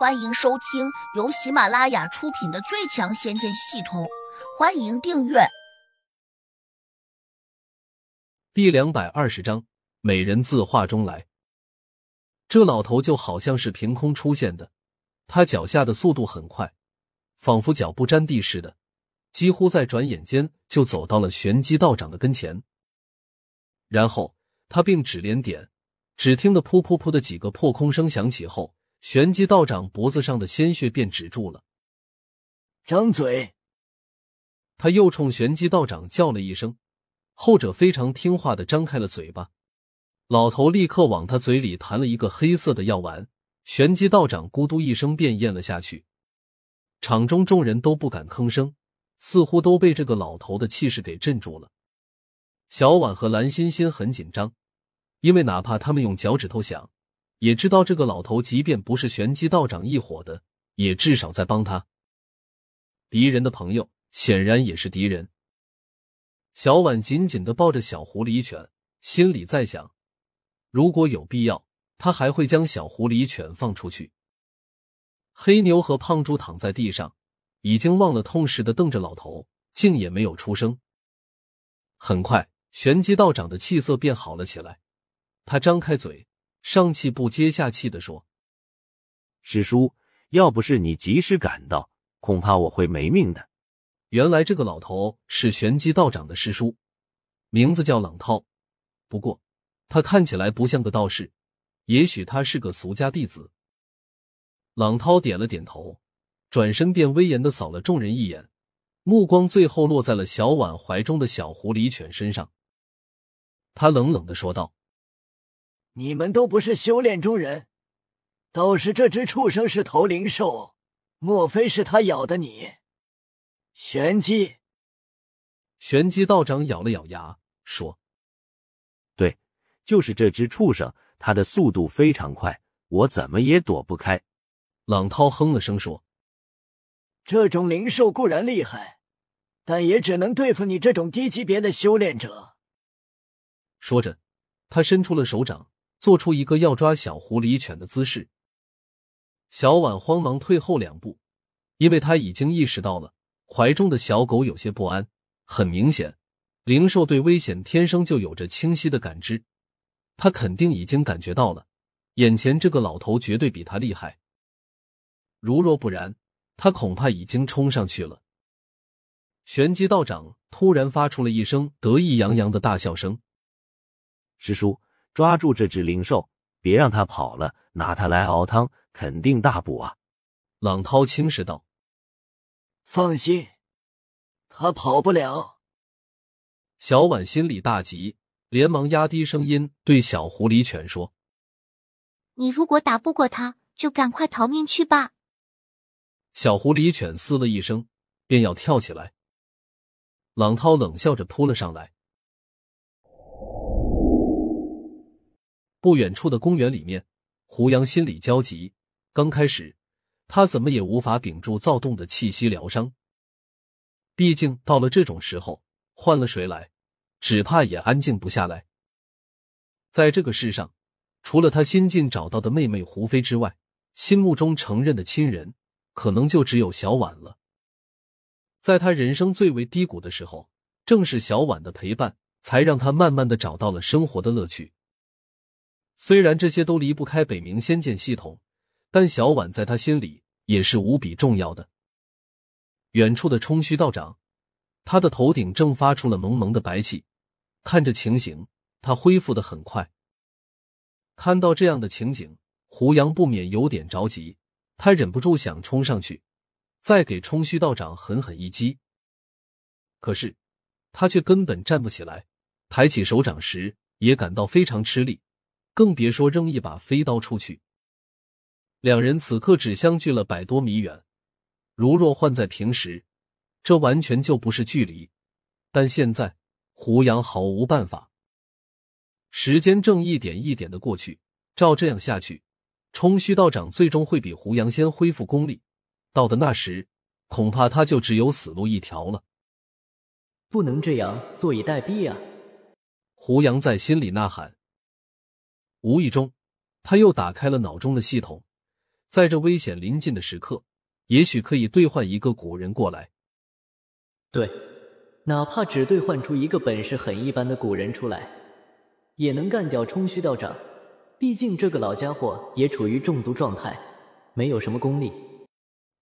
欢迎收听由喜马拉雅出品的《最强仙剑系统》，欢迎订阅。第两百二十章，美人自画中来。这老头就好像是凭空出现的，他脚下的速度很快，仿佛脚不沾地似的，几乎在转眼间就走到了玄机道长的跟前。然后他并指连点，只听得噗噗噗的几个破空声响起后。玄机道长脖子上的鲜血便止住了。张嘴！他又冲玄机道长叫了一声，后者非常听话的张开了嘴巴。老头立刻往他嘴里弹了一个黑色的药丸，玄机道长咕嘟一声便咽了下去。场中众人都不敢吭声，似乎都被这个老头的气势给镇住了。小婉和蓝欣欣很紧张，因为哪怕他们用脚趾头想。也知道这个老头，即便不是玄机道长一伙的，也至少在帮他。敌人的朋友显然也是敌人。小婉紧紧的抱着小狐狸犬，心里在想：如果有必要，他还会将小狐狸犬放出去。黑牛和胖猪躺在地上，已经忘了痛似的瞪着老头，竟也没有出声。很快，玄机道长的气色变好了起来，他张开嘴。上气不接下气的说：“师叔，要不是你及时赶到，恐怕我会没命的。”原来这个老头是玄机道长的师叔，名字叫冷涛。不过他看起来不像个道士，也许他是个俗家弟子。冷涛点了点头，转身便威严的扫了众人一眼，目光最后落在了小婉怀中的小狐狸犬身上。他冷冷的说道。你们都不是修炼中人，倒是这只畜生是头灵兽，莫非是他咬的你？玄机，玄机道长咬了咬牙说：“对，就是这只畜生，它的速度非常快，我怎么也躲不开。”冷涛哼了声说：“这种灵兽固然厉害，但也只能对付你这种低级别的修炼者。”说着，他伸出了手掌。做出一个要抓小狐狸犬的姿势，小婉慌忙退后两步，因为他已经意识到了怀中的小狗有些不安。很明显，灵兽对危险天生就有着清晰的感知，他肯定已经感觉到了，眼前这个老头绝对比他厉害。如若不然，他恐怕已经冲上去了。玄机道长突然发出了一声得意洋洋的大笑声：“师叔！”抓住这只灵兽，别让它跑了，拿它来熬汤，肯定大补啊！朗涛轻视道：“放心，他跑不了。”小婉心里大急，连忙压低声音对小狐狸犬说：“你如果打不过他，就赶快逃命去吧。”小狐狸犬嘶了一声，便要跳起来。朗涛冷笑着扑了上来。不远处的公园里面，胡杨心里焦急。刚开始，他怎么也无法屏住躁动的气息疗伤。毕竟到了这种时候，换了谁来，只怕也安静不下来。在这个世上，除了他新近找到的妹妹胡飞之外，心目中承认的亲人，可能就只有小婉了。在他人生最为低谷的时候，正是小婉的陪伴，才让他慢慢的找到了生活的乐趣。虽然这些都离不开北冥仙剑系统，但小婉在他心里也是无比重要的。远处的冲虚道长，他的头顶正发出了蒙蒙的白气，看着情形，他恢复的很快。看到这样的情景，胡杨不免有点着急，他忍不住想冲上去，再给冲虚道长狠狠一击。可是他却根本站不起来，抬起手掌时也感到非常吃力。更别说扔一把飞刀出去。两人此刻只相距了百多米远，如若换在平时，这完全就不是距离。但现在，胡杨毫无办法。时间正一点一点的过去，照这样下去，冲虚道长最终会比胡杨先恢复功力。到的那时，恐怕他就只有死路一条了。不能这样坐以待毙啊！胡杨在心里呐喊。无意中，他又打开了脑中的系统，在这危险临近的时刻，也许可以兑换一个古人过来。对，哪怕只兑换出一个本事很一般的古人出来，也能干掉冲虚道长。毕竟这个老家伙也处于中毒状态，没有什么功力。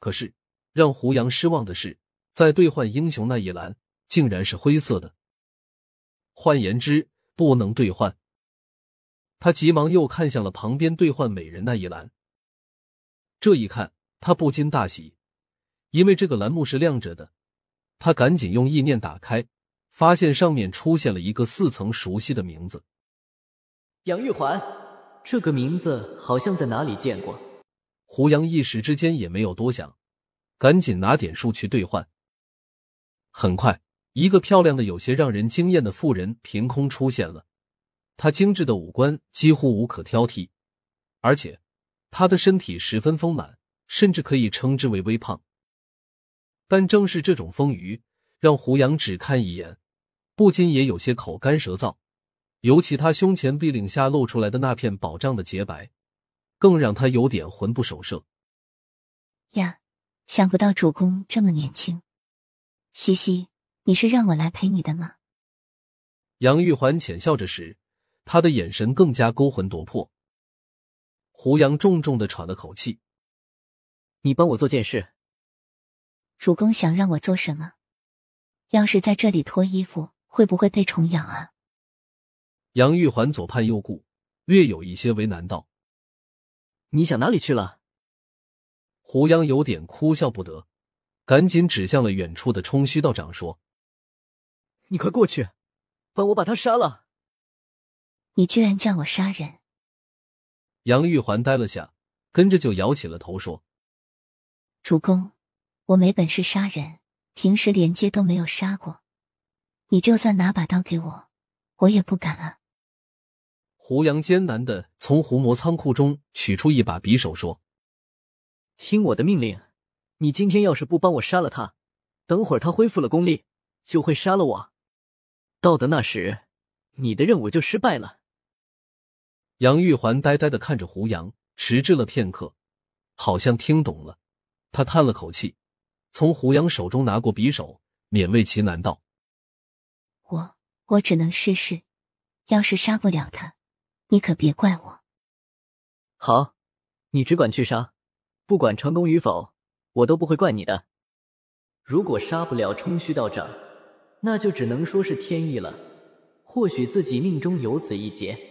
可是让胡杨失望的是，在兑换英雄那一栏竟然是灰色的，换言之，不能兑换。他急忙又看向了旁边兑换美人那一栏，这一看，他不禁大喜，因为这个栏目是亮着的。他赶紧用意念打开，发现上面出现了一个似曾熟悉的名字——杨玉环。这个名字好像在哪里见过。胡杨一时之间也没有多想，赶紧拿点数去兑换。很快，一个漂亮的、有些让人惊艳的妇人凭空出现了。她精致的五官几乎无可挑剔，而且她的身体十分丰满，甚至可以称之为微胖。但正是这种丰腴，让胡杨只看一眼，不禁也有些口干舌燥。尤其他胸前臂领下露出来的那片饱胀的洁白，更让他有点魂不守舍。呀，想不到主公这么年轻。西西，你是让我来陪你的吗？杨玉环浅笑着时，他的眼神更加勾魂夺魄。胡杨重重的喘了口气：“你帮我做件事。”主公想让我做什么？要是在这里脱衣服，会不会被虫咬啊？杨玉环左盼右顾，略有一些为难道：“你想哪里去了？”胡杨有点哭笑不得，赶紧指向了远处的冲虚道长说：“你快过去，帮我把他杀了！”你居然叫我杀人！杨玉环呆了下，跟着就摇起了头说：“主公，我没本事杀人，平时连接都没有杀过。你就算拿把刀给我，我也不敢啊。”胡杨艰难的从胡魔仓库中取出一把匕首，说：“听我的命令，你今天要是不帮我杀了他，等会儿他恢复了功力，就会杀了我。到的那时，你的任务就失败了。”杨玉环呆呆的看着胡杨，迟滞了片刻，好像听懂了，他叹了口气，从胡杨手中拿过匕首，勉为其难道：“我我只能试试，要是杀不了他。”你可别怪我。好，你只管去杀，不管成功与否，我都不会怪你的。如果杀不了冲虚道长，那就只能说是天意了。或许自己命中有此一劫。